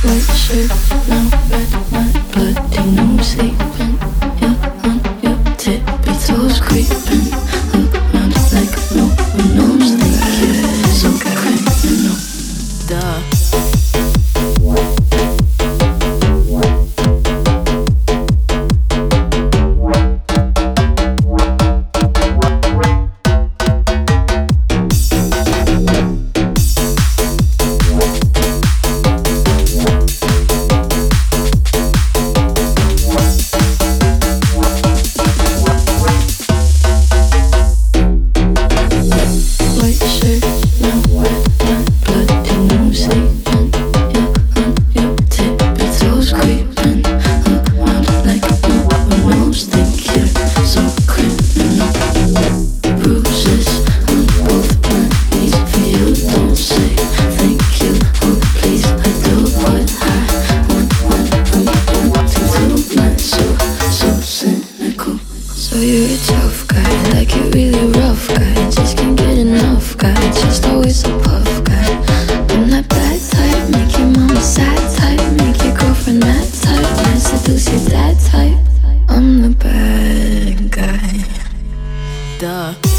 switch shift now. duh.